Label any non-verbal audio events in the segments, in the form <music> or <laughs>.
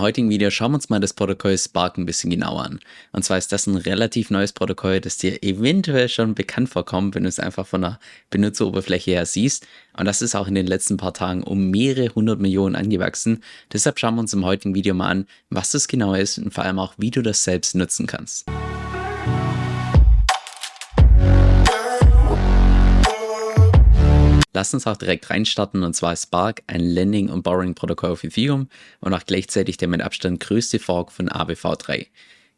Heutigen Video schauen wir uns mal das Protokoll Spark ein bisschen genauer an. Und zwar ist das ein relativ neues Protokoll, das dir eventuell schon bekannt vorkommt, wenn du es einfach von der Benutzeroberfläche her siehst. Und das ist auch in den letzten paar Tagen um mehrere hundert Millionen angewachsen. Deshalb schauen wir uns im heutigen Video mal an, was das genau ist und vor allem auch, wie du das selbst nutzen kannst. Lass uns auch direkt reinstarten und zwar Spark, ein Lending- und Borrowing-Protokoll auf Ethereum und auch gleichzeitig der mit Abstand größte Fork von ABV3.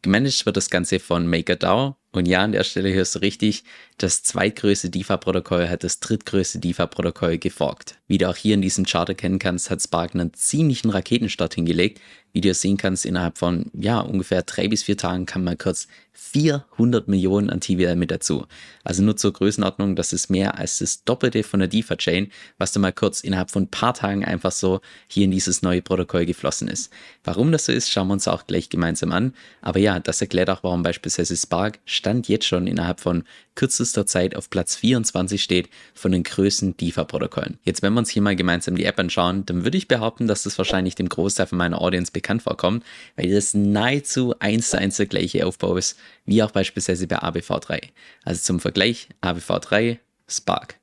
Gemanagt wird das Ganze von MakerDAO und ja, an der Stelle hörst du richtig, das zweitgrößte DeFi-Protokoll hat das drittgrößte DeFi-Protokoll geforkt. Wie du auch hier in diesem Chart erkennen kannst, hat Spark einen ziemlichen Raketenstart hingelegt. Wie du sehen kannst, innerhalb von ja ungefähr drei bis vier Tagen kam mal kurz 400 Millionen an TVL mit dazu. Also nur zur Größenordnung, das ist mehr als das Doppelte von der DeFi-Chain, was da mal kurz innerhalb von ein paar Tagen einfach so hier in dieses neue Protokoll geflossen ist. Warum das so ist, schauen wir uns auch gleich gemeinsam an. Aber ja, das erklärt auch, warum beispielsweise Spark Stand jetzt schon innerhalb von kürzester Zeit auf Platz 24 steht von den größten DeFi-Protokollen. Jetzt, wenn wir uns hier mal gemeinsam die App anschauen, dann würde ich behaupten, dass das wahrscheinlich dem Großteil von meiner Audience bekannt vorkommt, weil das nahezu eins zu eins der gleiche Aufbau ist, wie auch beispielsweise bei ABV3. Also zum Vergleich, ABV3, Spark.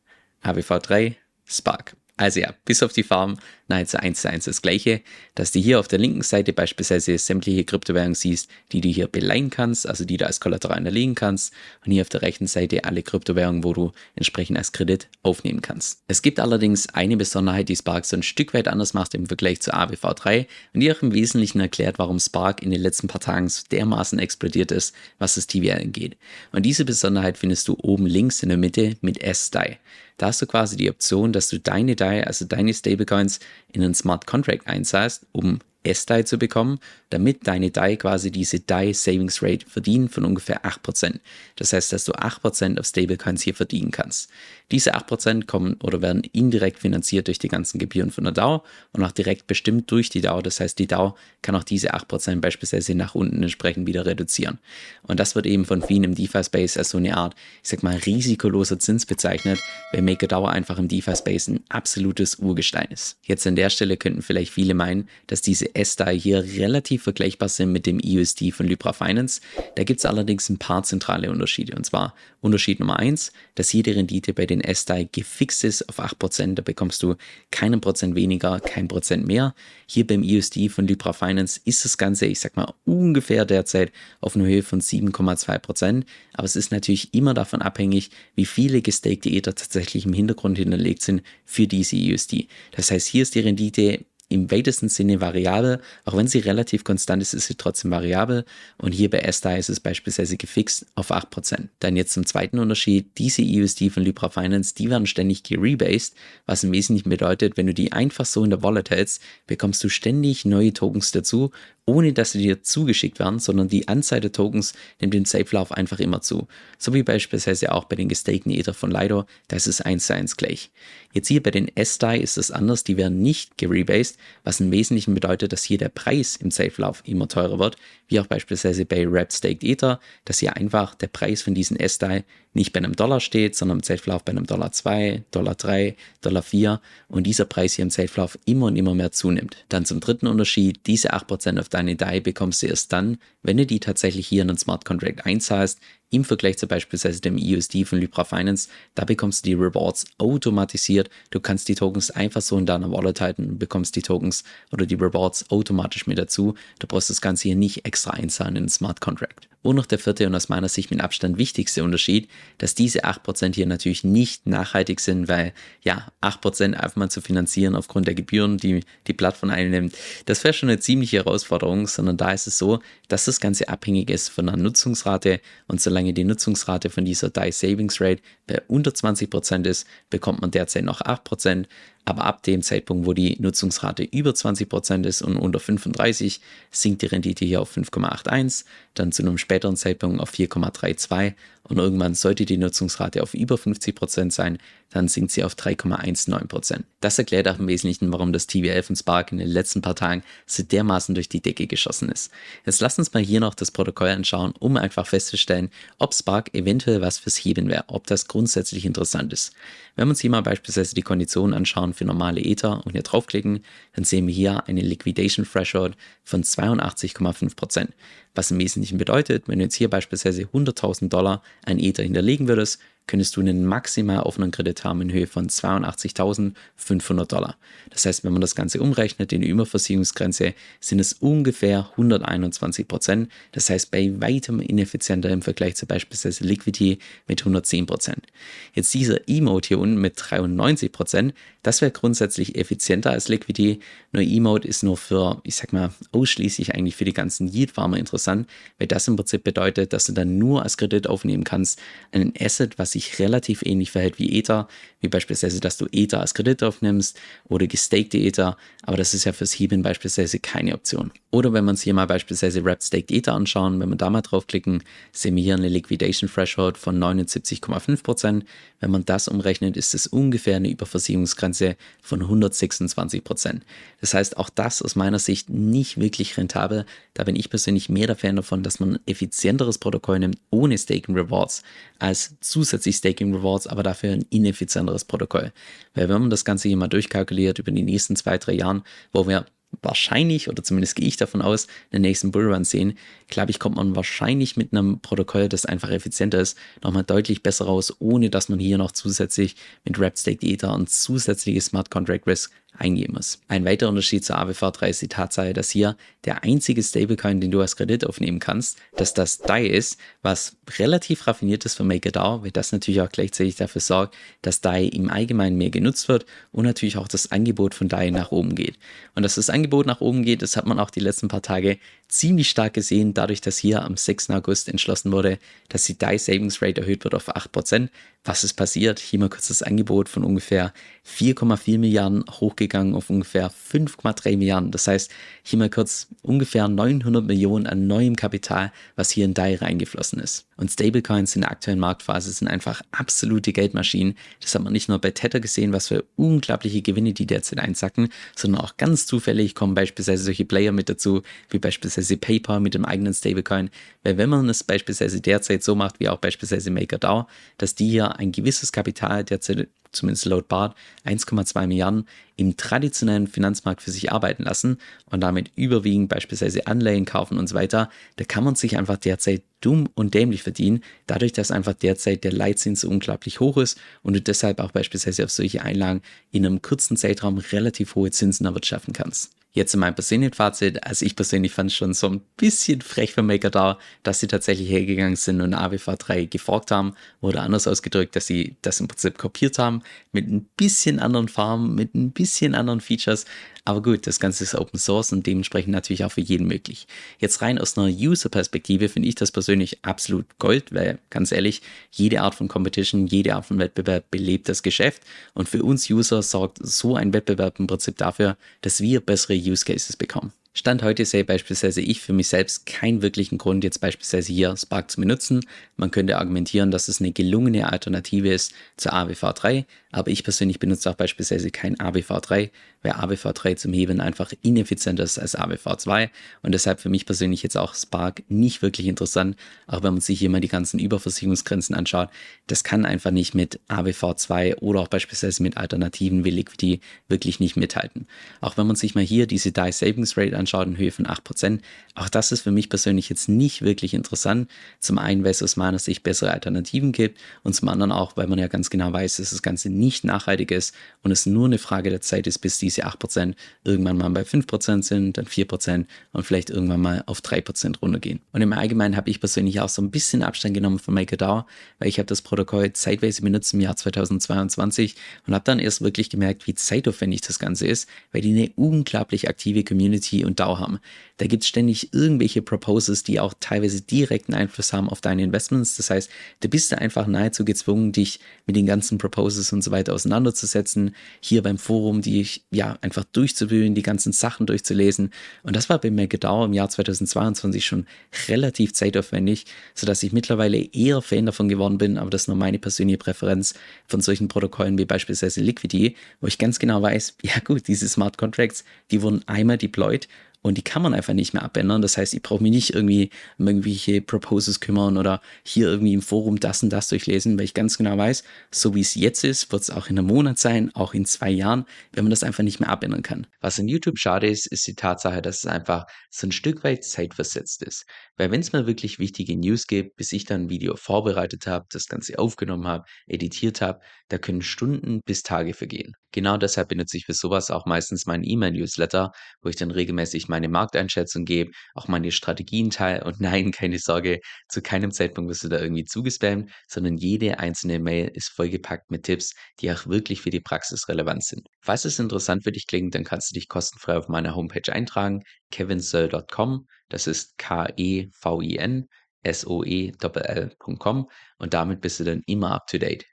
ABV3, Spark. Also ja, bis auf die Farben nahezu eins zu eins das gleiche, dass du hier auf der linken Seite beispielsweise sämtliche Kryptowährungen siehst, die du hier beleihen kannst, also die du als Kollateral hinterlegen kannst und hier auf der rechten Seite alle Kryptowährungen, wo du entsprechend als Kredit aufnehmen kannst. Es gibt allerdings eine Besonderheit, die Spark so ein Stück weit anders macht im Vergleich zu ABV3 und die auch im Wesentlichen erklärt, warum Spark in den letzten paar Tagen so dermaßen explodiert ist, was das TVL angeht. Und diese Besonderheit findest du oben links in der Mitte mit S-DAI. Da hast du quasi die Option, dass du deine DAI, also deine Stablecoins, in einen Smart Contract einzahlst, um S-DAI zu bekommen, damit deine DAI quasi diese DAI Savings Rate verdienen von ungefähr 8%. Das heißt, dass du 8% auf Stablecoins hier verdienen kannst. Diese 8% kommen oder werden indirekt finanziert durch die ganzen Gebühren von der DAO und auch direkt bestimmt durch die DAO. Das heißt, die DAO kann auch diese 8% beispielsweise nach unten entsprechend wieder reduzieren. Und das wird eben von vielen im DeFi-Space als so eine Art, ich sag mal, risikoloser Zins bezeichnet, weil MakerDAO einfach im DeFi-Space ein absolutes Urgestein ist. Jetzt an der Stelle könnten vielleicht viele meinen, dass diese S-DAI hier relativ vergleichbar sind mit dem EUSD von Libra Finance. Da gibt es allerdings ein paar zentrale Unterschiede. Und zwar Unterschied Nummer eins, dass jede Rendite bei den S-DAI gefixt ist auf 8%. Da bekommst du keinen Prozent weniger, kein Prozent mehr. Hier beim EUSD von Libra Finance ist das Ganze, ich sag mal, ungefähr derzeit auf einer Höhe von 7,2%. Aber es ist natürlich immer davon abhängig, wie viele gestakte Ether tatsächlich im Hintergrund hinterlegt sind für diese EUSD. Das heißt, hier ist die Rendite im weitesten Sinne variabel. Auch wenn sie relativ konstant ist, ist sie trotzdem variabel. Und hier bei SDA ist es beispielsweise gefixt auf 8%. Dann jetzt zum zweiten Unterschied. Diese USD von Libra Finance, die werden ständig gerebased, was im Wesentlichen bedeutet, wenn du die einfach so in der Wallet hältst, bekommst du ständig neue Tokens dazu, ohne dass sie dir zugeschickt werden, sondern die Anzahl der Tokens nimmt den Safe-Lauf einfach immer zu. So wie beispielsweise auch bei den gestakten Ether von Lido, da ist es 1 zu 1 gleich. Jetzt hier bei den S-DAI ist es anders, die werden nicht gerebased, was im Wesentlichen bedeutet, dass hier der Preis im Safe-Lauf immer teurer wird, wie auch beispielsweise bei Wrapped Staked Ether, dass hier einfach der Preis von diesen S-DAI nicht bei einem Dollar steht, sondern im Safe-Lauf bei einem Dollar 2, Dollar 3, Dollar 4 und dieser Preis hier im Safe-Lauf immer und immer mehr zunimmt. Dann zum dritten Unterschied, diese 8% auf deine DAI bekommst du erst dann, wenn du die tatsächlich hier in einen Smart Contract einzahlst, im Vergleich zu beispielsweise dem EUSD von Libra Finance, da bekommst du die Rewards automatisiert. Du kannst die Tokens einfach so in deiner Wallet halten und bekommst die Tokens oder die Rewards automatisch mit dazu. Du brauchst das Ganze hier nicht extra einzahlen in den Smart Contract. Und noch der vierte und aus meiner Sicht mit Abstand wichtigste Unterschied, dass diese 8% hier natürlich nicht nachhaltig sind, weil ja, 8% einfach mal zu finanzieren aufgrund der Gebühren, die die Plattform einnimmt, das wäre schon eine ziemliche Herausforderung, sondern da ist es so, dass das Ganze abhängig ist von der Nutzungsrate und solange die Nutzungsrate von dieser DAI Savings Rate bei unter 20% ist, bekommt man derzeit noch 8%, aber ab dem Zeitpunkt, wo die Nutzungsrate über 20% ist und unter 35%, sinkt die Rendite hier auf 5,81, dann zu einem späteren Zeitpunkt auf 4,32 und irgendwann sollte die Nutzungsrate auf über 50% sein, dann sinkt sie auf 3,19%. Das erklärt auch im Wesentlichen, warum das TVL von Spark in den letzten paar Tagen so dermaßen durch die Decke geschossen ist. Jetzt lasst uns mal hier noch das Protokoll anschauen, um einfach festzustellen, ob Spark eventuell was fürs Heben wäre, ob das grundsätzlich interessant ist. Wenn wir uns hier mal beispielsweise die Konditionen anschauen für normale Ether und hier draufklicken, dann sehen wir hier eine Liquidation Threshold von 82,5%. Was im Wesentlichen bedeutet, wenn du jetzt hier beispielsweise 100.000 Dollar ein Ether hinterlegen würdest, könntest du einen maximal offenen Kredit haben in Höhe von 82.500 Dollar. Das heißt, wenn man das Ganze umrechnet in die Überversicherungsgrenze, sind es ungefähr 121 Prozent. Das heißt, bei weitem ineffizienter im Vergleich zu beispielsweise Liquidity mit 110 Prozent. Jetzt dieser Emote hier unten mit 93 Prozent, das wäre grundsätzlich effizienter als Liquidity. Nur Emote ist nur für, ich sag mal, ausschließlich eigentlich für die ganzen Yield-Farmer interessant, weil das im Prinzip bedeutet, dass du dann nur als Kredit aufnehmen kannst, einen Asset, was sich relativ ähnlich verhält wie Ether, wie beispielsweise, dass du Ether als Kredit aufnimmst oder gestakte Ether, aber das ist ja fürs Heben beispielsweise keine Option. Oder wenn wir uns hier mal beispielsweise Wrapped Staked Ether anschauen, wenn wir da mal draufklicken, sehen wir hier eine Liquidation Threshold von 79,5%. Wenn man das umrechnet, ist es ungefähr eine Überversicherungsgrenze von 126%. Das heißt, auch das aus meiner Sicht nicht wirklich rentabel. Da bin ich persönlich mehr der Fan davon, dass man ein effizienteres Protokoll nimmt ohne Staking Rewards als zusätzlich Staking Rewards, aber dafür ein ineffizienteres Protokoll. Weil wenn man das Ganze hier mal durchkalkuliert über die nächsten zwei, drei Jahren, wo wir wahrscheinlich, oder zumindest gehe ich davon aus, den nächsten Bullrun sehen, glaube ich, kommt man wahrscheinlich mit einem Protokoll, das einfach effizienter ist, nochmal deutlich besser raus, ohne dass man hier noch zusätzlich mit Wrapped Ether und zusätzliches Smart Contract Risk eingeben muss. Ein weiterer Unterschied zur AWV3 ist die Tatsache, dass hier der einzige Stablecoin, den du als Kredit aufnehmen kannst, dass das DAI ist, was relativ raffiniert ist für MakerDAO, weil das natürlich auch gleichzeitig dafür sorgt, dass DAI im Allgemeinen mehr genutzt wird und natürlich auch das Angebot von DAI nach oben geht. Und dass das Angebot nach oben geht, das hat man auch die letzten paar Tage ziemlich stark gesehen, dadurch, dass hier am 6. August entschlossen wurde, dass die DAI Savings Rate erhöht wird auf 8%. Was ist passiert? Hier mal kurz das Angebot von ungefähr 4,4 Milliarden hochgegangen auf ungefähr 5,3 Milliarden. Das heißt, hier mal kurz ungefähr 900 Millionen an neuem Kapital, was hier in DAI reingeflossen ist. Und Stablecoins in der aktuellen Marktphase sind einfach absolute Geldmaschinen. Das hat man nicht nur bei Tether gesehen, was für unglaubliche Gewinne die derzeit einsacken, sondern auch ganz zufällig kommen beispielsweise solche Player mit dazu, wie beispielsweise PayPal mit dem eigenen Stablecoin. Weil wenn man es beispielsweise derzeit so macht, wie auch beispielsweise MakerDAO, dass die hier ein gewisses Kapital derzeit zumindest laut Bart, 1,2 Milliarden im traditionellen Finanzmarkt für sich arbeiten lassen und damit überwiegend beispielsweise Anleihen kaufen und so weiter, da kann man sich einfach derzeit dumm und dämlich verdienen, dadurch, dass einfach derzeit der Leitzins so unglaublich hoch ist und du deshalb auch beispielsweise auf solche Einlagen in einem kurzen Zeitraum relativ hohe Zinsen erwirtschaften kannst. Jetzt in meinem persönlichen Fazit, also ich persönlich fand es schon so ein bisschen frech von MakerDAO, dass sie tatsächlich hergegangen sind und AWV3 geforkt haben. Oder anders ausgedrückt, dass sie das im Prinzip kopiert haben. Mit ein bisschen anderen Farben, mit ein bisschen anderen Features, aber gut, das Ganze ist Open Source und dementsprechend natürlich auch für jeden möglich. Jetzt rein aus einer User-Perspektive finde ich das persönlich absolut Gold, weil ganz ehrlich, jede Art von Competition, jede Art von Wettbewerb belebt das Geschäft. Und für uns User sorgt so ein Wettbewerb im Prinzip dafür, dass wir bessere Use Cases bekommen. Stand heute sehe beispielsweise ich für mich selbst keinen wirklichen Grund, jetzt beispielsweise hier Spark zu benutzen. Man könnte argumentieren, dass es eine gelungene Alternative ist zur AWV3, aber ich persönlich benutze auch beispielsweise kein ABV3, weil ABV3 zum Heben einfach ineffizienter ist als ABV2 und deshalb für mich persönlich jetzt auch Spark nicht wirklich interessant, auch wenn man sich hier mal die ganzen Überversicherungsgrenzen anschaut. Das kann einfach nicht mit ABV2 oder auch beispielsweise mit Alternativen wie Liquidity wirklich nicht mithalten. Auch wenn man sich mal hier diese DAI Savings Rate anschaut in Höhe von 8%, auch das ist für mich persönlich jetzt nicht wirklich interessant. Zum einen, weil es aus meiner Sicht bessere Alternativen gibt und zum anderen auch, weil man ja ganz genau weiß, dass das Ganze nicht nachhaltig ist und es nur eine Frage der Zeit ist, bis diese 8% irgendwann mal bei 5% sind, dann 4% und vielleicht irgendwann mal auf 3% runtergehen. Und im Allgemeinen habe ich persönlich auch so ein bisschen Abstand genommen von MakerDAO, weil ich habe das Protokoll zeitweise benutzt im Jahr 2022 und habe dann erst wirklich gemerkt, wie zeitaufwendig das Ganze ist, weil die eine unglaublich aktive Community und DAO haben. Da gibt es ständig irgendwelche Proposals, die auch teilweise direkten Einfluss haben auf deine Investments. Das heißt, du bist da einfach nahezu gezwungen, dich mit den ganzen Proposals und so weiter auseinanderzusetzen. Hier beim Forum, die ja einfach durchzuwühlen, die ganzen Sachen durchzulesen. Und das war bei McDowell im Jahr 2022 schon relativ zeitaufwendig, sodass ich mittlerweile eher Fan davon geworden bin, aber das ist nur meine persönliche Präferenz von solchen Protokollen wie beispielsweise Liquidity, wo ich ganz genau weiß, <laughs> ja gut, diese Smart Contracts, die wurden einmal deployed und die kann man einfach nicht mehr abändern. Das heißt, ich brauche mich nicht irgendwie um irgendwelche Proposals kümmern oder hier irgendwie im Forum das und das durchlesen, weil ich ganz genau weiß, so wie es jetzt ist, wird es auch in einem Monat sein, auch in zwei Jahren, wenn man das einfach nicht mehr abändern kann. Was in YouTube schade ist, ist die Tatsache, dass es einfach so ein Stück weit zeitversetzt ist. Weil wenn es mir wirklich wichtige News gibt, bis ich dann ein Video vorbereitet habe, das Ganze aufgenommen habe, editiert habe, da können Stunden bis Tage vergehen. Genau deshalb benutze ich für sowas auch meistens meinen E-Mail-Newsletter, wo ich dann regelmäßig meine Markteinschätzung gebe, auch meine Strategien teile und nein, keine Sorge, zu keinem Zeitpunkt wirst du da irgendwie zugespammt, sondern jede einzelne Mail ist vollgepackt mit Tipps, die auch wirklich für die Praxis relevant sind. Falls es interessant für dich klingt, dann kannst du dich kostenfrei auf meiner Homepage eintragen, kevinsoe.com, das ist K-E-V-I-N, S-O-E-L-L.com und damit bist du dann immer up to date.